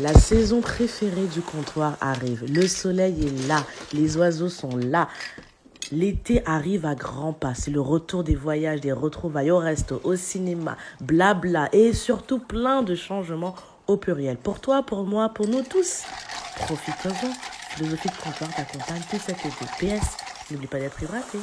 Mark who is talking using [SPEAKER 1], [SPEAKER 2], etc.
[SPEAKER 1] La saison préférée du comptoir arrive. Le soleil est là. Les oiseaux sont là. L'été arrive à grands pas. C'est le retour des voyages, des retrouvailles au resto, au cinéma, blabla et surtout plein de changements au pluriel. Pour toi, pour moi, pour nous tous. Profitons-en. Philosophie de comptoir t'accompagne tout cet été. PS, n'oublie pas d'être hydraté.